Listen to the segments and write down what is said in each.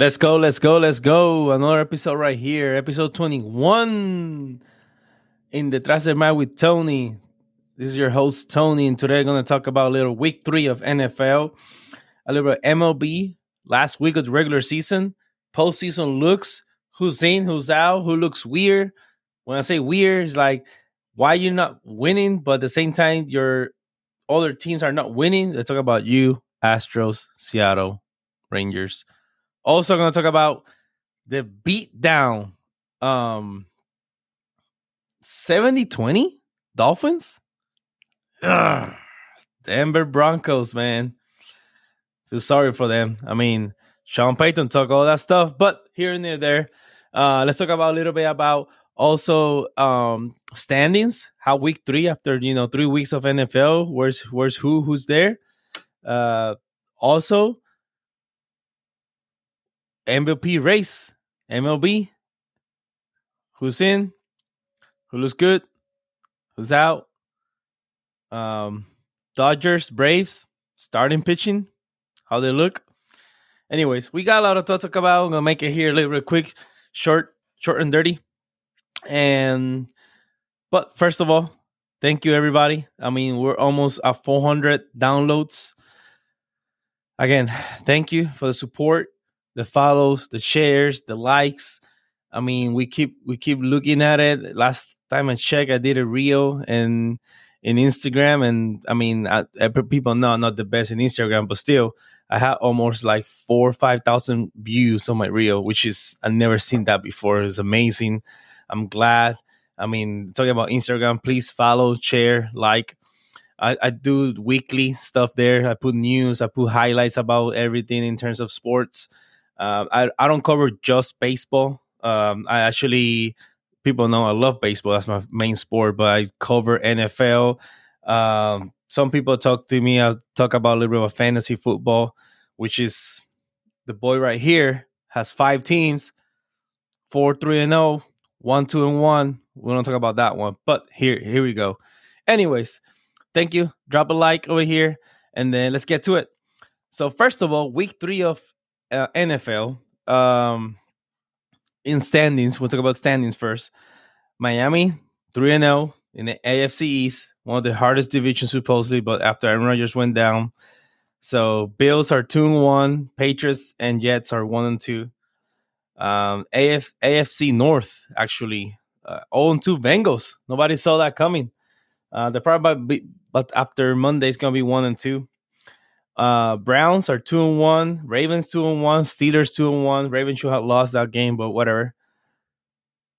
Let's go, let's go, let's go. Another episode right here, episode 21 in the Trace Mad with Tony. This is your host, Tony, and today I'm going to talk about a little week three of NFL, a little MLB, last week of the regular season, postseason looks, who's in, who's out, who looks weird. When I say weird, it's like why you're not winning, but at the same time, your other teams are not winning. Let's talk about you, Astros, Seattle, Rangers. Also, going to talk about the beat down um 70 20 Dolphins. Ugh. Denver Broncos, man. Feel sorry for them. I mean, Sean Payton took all that stuff, but here and there. Uh, let's talk about a little bit about also um standings. How week three after you know three weeks of NFL, where's where's who who's there? Uh, also MVP race, MLB. Who's in? Who looks good? Who's out? Um, Dodgers, Braves, starting pitching, how they look. Anyways, we got a lot of to talk about. I'm gonna make it here a little bit quick, short, short and dirty. And but first of all, thank you everybody. I mean, we're almost at 400 downloads. Again, thank you for the support the follows, the shares, the likes. I mean, we keep we keep looking at it. Last time I checked, I did a reel and in Instagram, and I mean, I, people know I'm not the best in Instagram, but still, I had almost like four or five thousand views on my reel, which is I've never seen that before. It's amazing. I'm glad. I mean, talking about Instagram, please follow, share, like. I, I do weekly stuff there. I put news, I put highlights about everything in terms of sports. Uh, I I don't cover just baseball. Um, I actually people know I love baseball. That's my main sport, but I cover NFL. Um, some people talk to me. I talk about a little bit of fantasy football, which is the boy right here has five teams, four, three, and oh, one, two, and one. We don't talk about that one, but here, here we go. Anyways, thank you. Drop a like over here, and then let's get to it. So first of all, week three of uh, NFL um, in standings. We'll talk about standings first. Miami three and zero oh in the AFC East, one of the hardest divisions supposedly. But after Aaron Rodgers went down, so Bills are two and one, Patriots and Jets are one and two. Um, AF, AFC North actually uh, 0 and 2 Bengals. Nobody saw that coming. Uh, they're probably, but after Monday, it's gonna be one and two. Uh, Browns are two and one. Ravens two and one. Steelers two and one. Ravens should have lost that game, but whatever.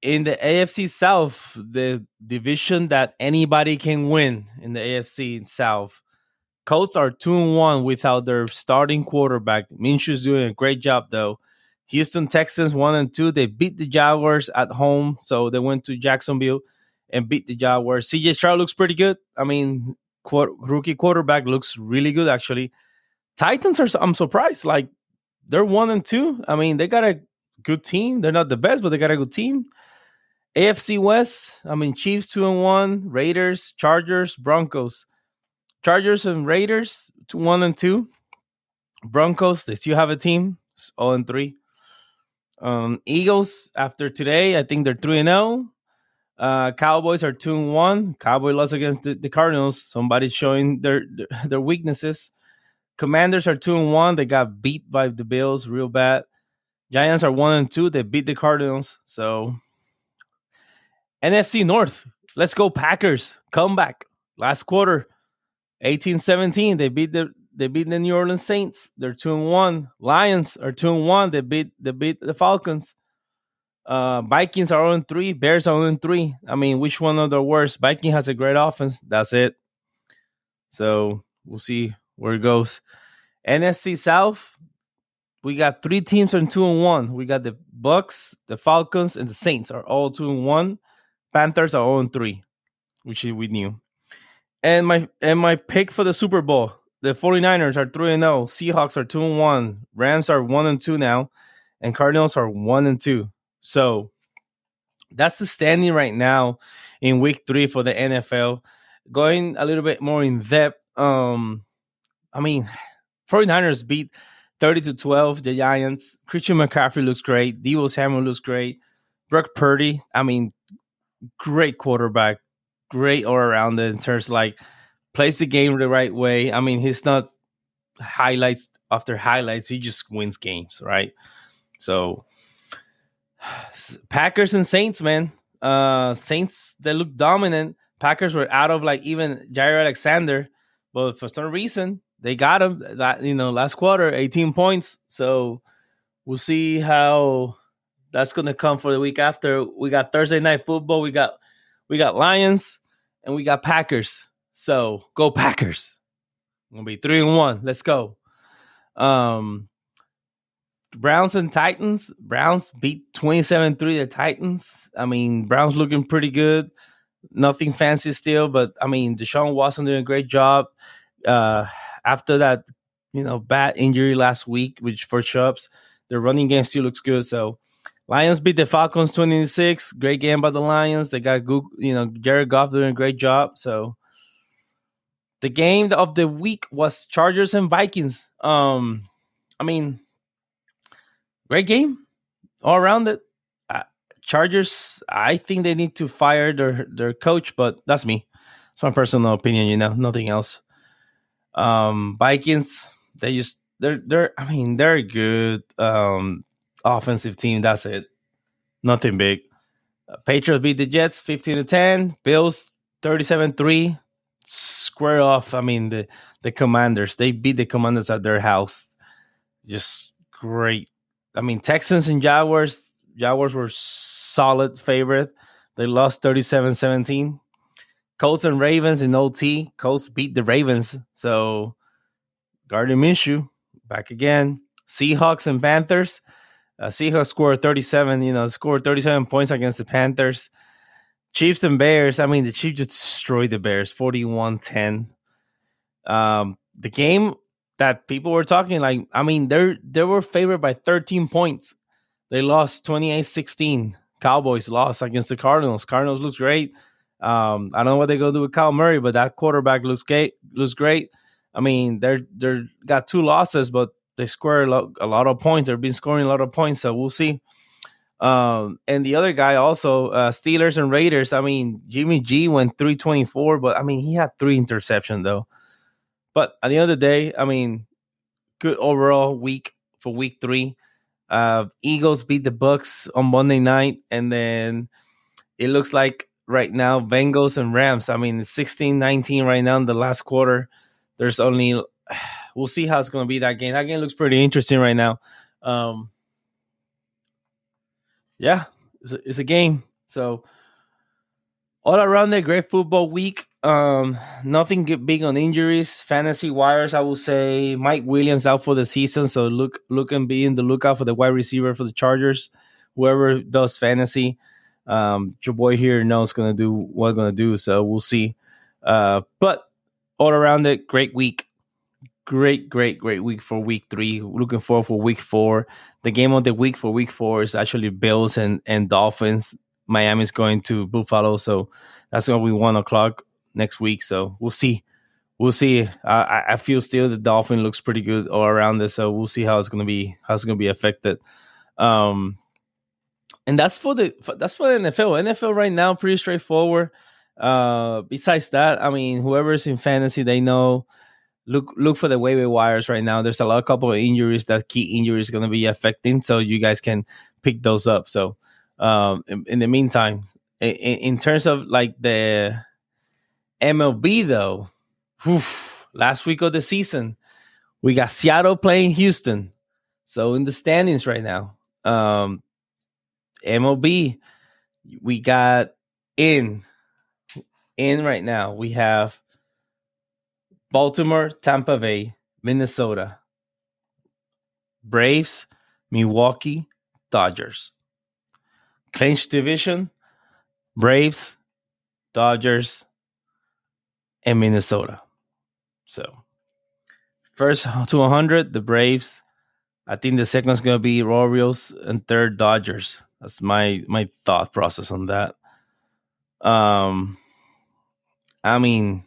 In the AFC South, the division that anybody can win in the AFC South, Colts are two and one without their starting quarterback. Minshew's doing a great job though. Houston Texans one and two. They beat the Jaguars at home, so they went to Jacksonville and beat the Jaguars. CJ Stroud looks pretty good. I mean, rookie quarterback looks really good actually. Titans are I'm surprised. Like they're one and two. I mean, they got a good team. They're not the best, but they got a good team. AFC West, I mean, Chiefs two and one, Raiders, Chargers, Broncos. Chargers and Raiders, two, one and two. Broncos, they still have a team, 0 and three. Um, Eagles, after today, I think they're three and zero. Oh. Uh, Cowboys are two and one. Cowboy lost against the, the Cardinals. Somebody's showing their, their weaknesses. Commanders are two and one. They got beat by the Bills real bad. Giants are one and two. They beat the Cardinals. So NFC North. Let's go Packers. Comeback. Last quarter. 18-17. They beat the they beat the New Orleans Saints. They're two and one. Lions are two and one. They beat they beat the Falcons. Uh, Vikings are on three. Bears are on three. I mean, which one of the worst? Viking has a great offense. That's it. So we'll see where it goes. NFC South, we got three teams on two and one. We got the Bucs, the Falcons, and the Saints are all two and one. Panthers are all three, which we knew. And my and my pick for the Super Bowl, the 49ers are 3 and 0. Seahawks are 2 and 1. Rams are 1 and 2 now. And Cardinals are 1 and 2. So that's the standing right now in week 3 for the NFL. Going a little bit more in depth, um I mean, 49ers beat 30 to 12, the Giants. Christian McCaffrey looks great. Deebo Samuel looks great. Brock Purdy, I mean, great quarterback, great all around in terms of like plays the game the right way. I mean, he's not highlights after highlights, he just wins games, right? So Packers and Saints, man. Uh Saints they look dominant. Packers were out of like even Jaire Alexander, but for some reason they got him that you know last quarter 18 points. So we'll see how that's going to come for the week after. We got Thursday night football. We got we got Lions and we got Packers. So go Packers. gonna be three and one. Let's go. Um Browns and Titans. Browns beat 27-3 the Titans. I mean, Browns looking pretty good. Nothing fancy still, but I mean, Deshaun Watson doing a great job. Uh after that, you know, bad injury last week, which for Chubbs, the running game still looks good. So Lions beat the Falcons 26. Great game by the Lions. They got good, you know, Jared Goff doing a great job. So the game of the week was Chargers and Vikings. Um, I mean, great game all around it. Uh, Chargers, I think they need to fire their their coach, but that's me. It's my personal opinion, you know, nothing else. Um, Vikings, they just they're they're I mean they're a good. Um, offensive team. That's it. Nothing big. Uh, Patriots beat the Jets 15 to 10. Bills 37 3. Square off. I mean, the, the Commanders, they beat the Commanders at their house. Just great. I mean, Texans and Jaguars, Jaguars were solid favorite. They lost 37 17. Colts and Ravens in OT. Colts beat the Ravens. So, Gardner Minshew back again. Seahawks and Panthers. Uh, Seahawks scored 37, you know, scored 37 points against the Panthers. Chiefs and Bears, I mean, the Chiefs just destroyed the Bears 41 10. Um, the game that people were talking, like, I mean, they're they were favored by 13 points. They lost 28 16. Cowboys lost against the Cardinals. Cardinals looks great. Um, I don't know what they're gonna do with Kyler Murray, but that quarterback looks great. Looks great. I mean, they're they're got two losses, but they score a lot, a lot of points. They've been scoring a lot of points, so we'll see. Um, and the other guy also, uh, Steelers and Raiders. I mean, Jimmy G went 324, but I mean, he had three interceptions though. But at the end of the day, I mean, good overall week for week three. Uh, Eagles beat the Bucs on Monday night, and then it looks like right now Bengals and Rams. I mean, 16 19 right now in the last quarter. There's only we'll see how it's going to be that game. That game looks pretty interesting right now. Um, yeah, it's a, it's a game. So all around a great football week. Um, nothing big on injuries. Fantasy wires, I will say Mike Williams out for the season. So look, look and be in the lookout for the wide receiver for the Chargers. Whoever does fantasy, um, your boy here knows gonna do what gonna do. So we'll see. Uh, but all around it, great week great, great, great week for week three. Looking forward for week four. The game of the week for week four is actually Bills and, and Dolphins. Miami's going to Buffalo, so that's to be one o'clock next week. So we'll see. We'll see. I, I feel still the Dolphin looks pretty good all around this, so we'll see how it's to be how it's to be affected. Um, and that's for the that's for the NFL. NFL right now pretty straightforward. Uh, besides that, I mean, whoever's in fantasy, they know look look for the waiver wires right now. There's a lot, a couple of injuries that key injuries going to be affecting, so you guys can pick those up. So, um, in, in the meantime, in, in, terms of like the MLB though, whew, last week of the season, we got Seattle playing Houston. So in the standings right now, um, MLB, we got in in right now. We have Baltimore, Tampa Bay, Minnesota, Braves, Milwaukee, Dodgers. Clinch division, Braves, Dodgers, and Minnesota. So, first to 100, the Braves. I think the second is going to be Orioles and third Dodgers. That's my my thought process on that. Um, I mean,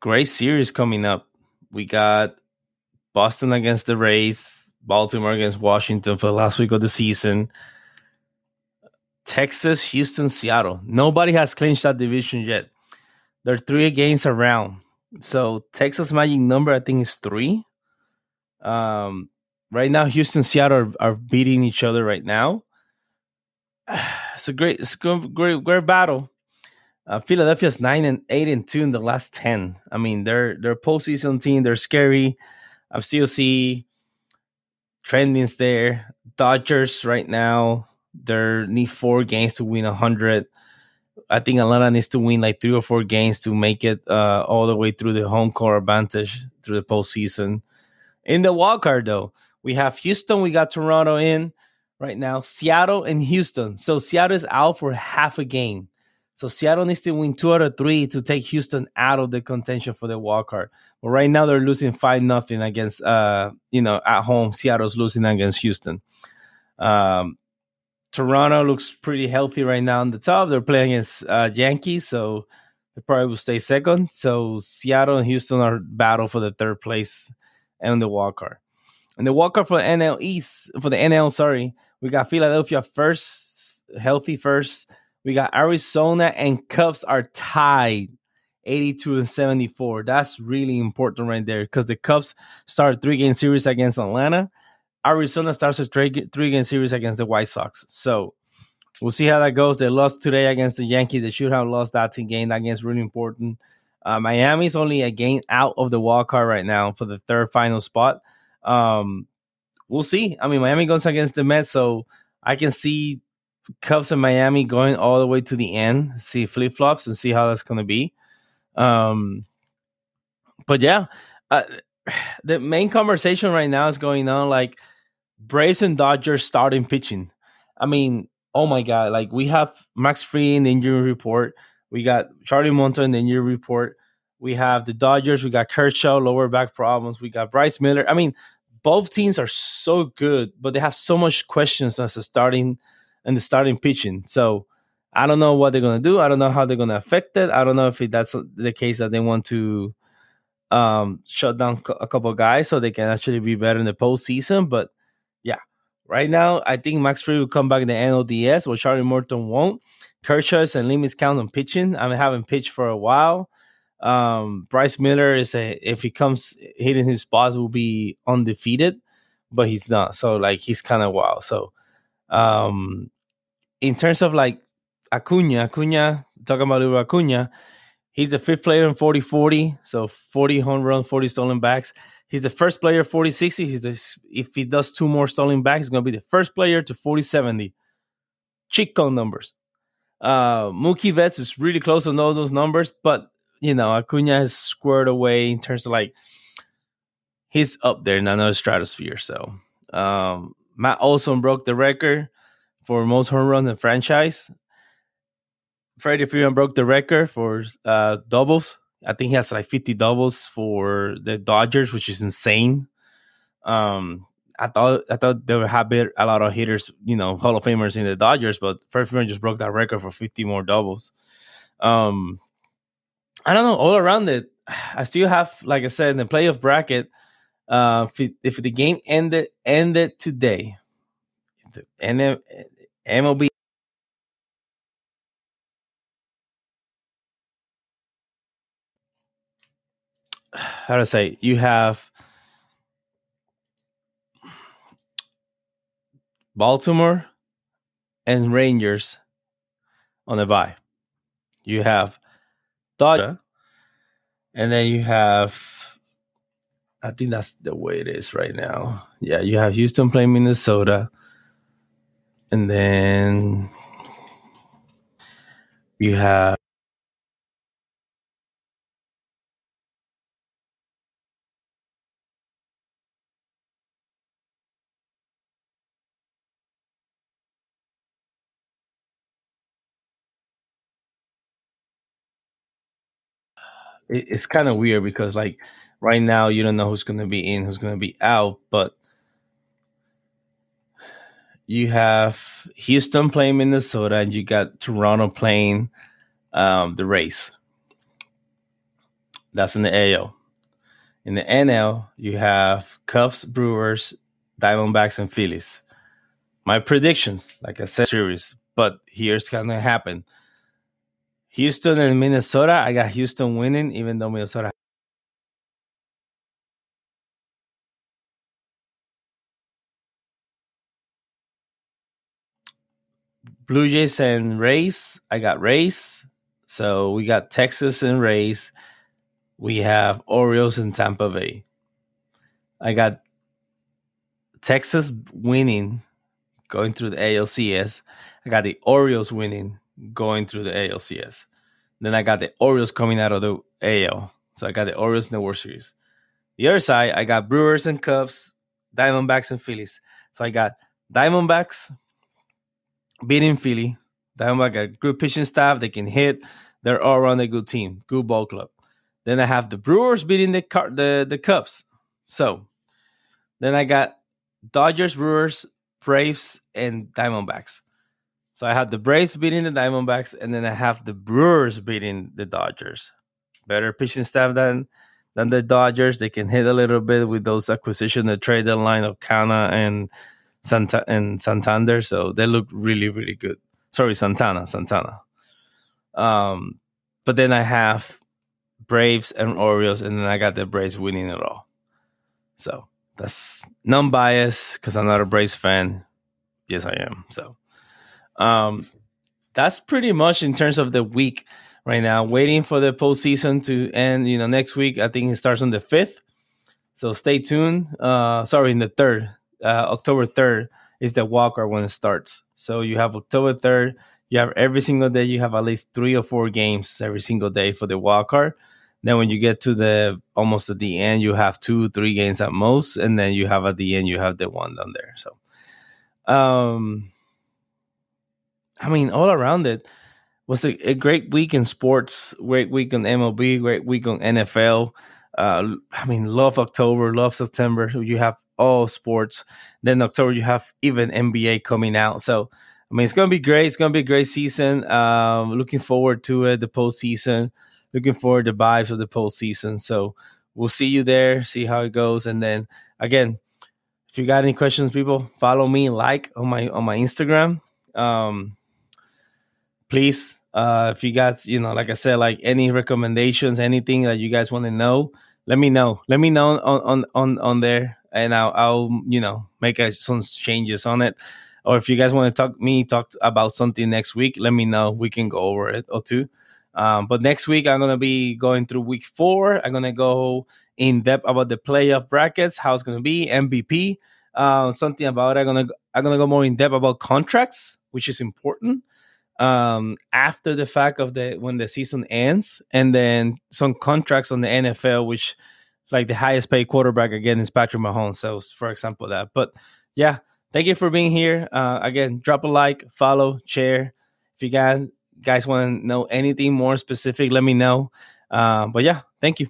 great series coming up. We got Boston against the Rays, Baltimore against Washington for the last week of the season. Texas, Houston, Seattle. Nobody has clinched that division yet. They're three games around. So Texas magic number, I think, is three. Um, right now, Houston, Seattle are, are beating each other right now. It's a great, it's a great, great battle. Uh, Philadelphia's nine and eight and two in the last ten. I mean, they're they're postseason team. They're scary. I still see trendings there. Dodgers right now, they need four games to win hundred. I think Atlanta needs to win like three or four games to make it uh, all the way through the home court advantage through the postseason. In the wild card, though, we have Houston, we got Toronto in right now, Seattle and Houston. So Seattle is out for half a game. So Seattle needs to win two out of three to take Houston out of the contention for the wild card. But right now they're losing five nothing against uh you know at home. Seattle's losing against Houston. Um, Toronto looks pretty healthy right now on the top. They're playing against uh, Yankees, so they probably will stay second. So Seattle and Houston are battle for the third place and the wild card. And the wild card for the NL East for the NL, sorry, we got Philadelphia first, healthy first. We got Arizona and Cubs are tied 82 and 74. That's really important right there because the Cubs start three game series against Atlanta. Arizona starts a three, three game series against the White Sox. So we'll see how that goes. They lost today against the Yankees. They should have lost that game. That game's really important. Uh, Miami's only a game out of the wild card right now for the third final spot. Um, we'll see. I mean, Miami goes against the Mets, so I can see Cubs and Miami going all the way to the end, see flip flops, and see how that's going to be. Um, but yeah, uh, the main conversation right now is going on like Braves and Dodgers starting pitching. I mean, oh my god, like we have Max Fried in the injury report, we got Charlie Montoyo in the injury report, we have the Dodgers, we got Kershaw lower back problems, we got Bryce Miller. I mean, both teams are so good, but they have so much questions as a starting and the starting pitching. So I don't know what they're gonna do. I don't know how they're gonna affect it. I don't know if that's the case that they want to um, shut down a couple guys so they can actually be better in the postseason. But yeah, right now I think Max Fried will come back in the NLDS, or Charlie Morton won't. Kershaw's and limits count on pitching. I haven't pitched for a while. Um, Bryce Miller is a if he comes hitting his spots will be undefeated, but he's not. So like he's kind of wild. So um, in terms of like Acuna, Acuna talking about Acuna, he's the fifth player in 40 40, so 40 home run, 40 stolen backs. He's the first player 40 60. He's the, if he does two more stolen backs, he's going to be the first player to 40 70. Chico numbers. Uh, Mookie Betts is really close to know those numbers, but you know, Acuna has squared away in terms of like he's up there in another stratosphere. So um, Matt Olson broke the record for most home runs in franchise. Freddie Freeman broke the record for uh, doubles. I think he has like 50 doubles for the Dodgers, which is insane. Um, I thought I thought there would have a lot of hitters, you know, Hall of Famers in the Dodgers, but Freddie Freeman just broke that record for 50 more doubles. Um, I don't know. All around it, I still have, like I said, in the playoff bracket. Uh, if, if the game ended ended today, the MLB how to say you have Baltimore and Rangers on the bye. You have And then you have. I think that's the way it is right now. Yeah, you have Houston playing Minnesota, and then you have it, it's kind of weird because like right now you don't know who's going to be in, who's going to be out, but you have Houston playing Minnesota and you got Toronto playing um, the Rays. That's in the AL. In the NL, you have Cubs, Brewers, Diamondbacks, and Phillies. My predictions, like I said, series, but here's gonna happen. Houston and Minnesota. I got Houston winning, even though Minnesota Blue Jays and Rays. I got Rays. So we got Texas and Rays. We have Orioles and Tampa Bay. I got Texas winning, going through the ALCS. I got the Orioles winning, going through the ALCS. Then I got the Orioles coming out of the AL. So I got the Orioles in the World Series. The other side, I got Brewers and Cubs, Diamondbacks and Phillies. So I got Diamondbacks beating Philly. Diamondback got good pitching staff. They can hit. They're all around a good team, good ball club. Then I have the Brewers beating the the the Cubs. So then I got Dodgers, Brewers, Braves, and Diamondbacks. So I have the Braves beating the Diamondbacks, and then I have the Brewers beating the Dodgers. Better pitching staff than than the Dodgers. They can hit a little bit with those acquisition, the trade line of Canha and Santa and Santander. So they look really, really good. Sorry, Santana, Santana. Um, but then I have Braves and Orioles, and then I got the Braves winning it all. So that's non-biased because I'm not a Braves fan. Yes, I am. So, um, that's pretty much in terms of the week right now. Waiting for the postseason to end. You know, next week I think it starts on the fifth. So stay tuned. Uh, sorry, in the third uh, October 3rd is the walker when it starts. So you have October 3rd, you have every single day, you have at least three or four games every single day for the card. Then when you get to the almost at the end, you have two, three games at most, and then you have at the end, you have the one down there. So, um, I mean, all around it was a, a great week in sports, great week on MLB, great week on NFL. Uh, I mean, love October, love September. You have all sports. Then October, you have even NBA coming out. So, I mean, it's going to be great. It's going to be a great season. Um, looking forward to it, the postseason. Looking forward to vibes of the postseason. So, we'll see you there, see how it goes. And then, again, if you got any questions, people, follow me, like on my on my Instagram. Um, please uh, if you guys, you know, like I said, like any recommendations, anything that you guys want to know, let me know. Let me know on on on, on there, and I'll I'll you know make a, some changes on it. Or if you guys want to talk me talk about something next week, let me know. We can go over it or two. Um, but next week I'm gonna be going through week four. I'm gonna go in depth about the playoff brackets, how it's gonna be, MVP, uh, something about it. I'm gonna I'm gonna go more in depth about contracts, which is important um, after the fact of the when the season ends, and then some contracts on the NFL, which like the highest paid quarterback again is Patrick Mahomes. So, for example, that. But yeah, thank you for being here. Uh, again, drop a like, follow, share. If you guys guys want to know anything more specific, let me know. Uh, but yeah, thank you.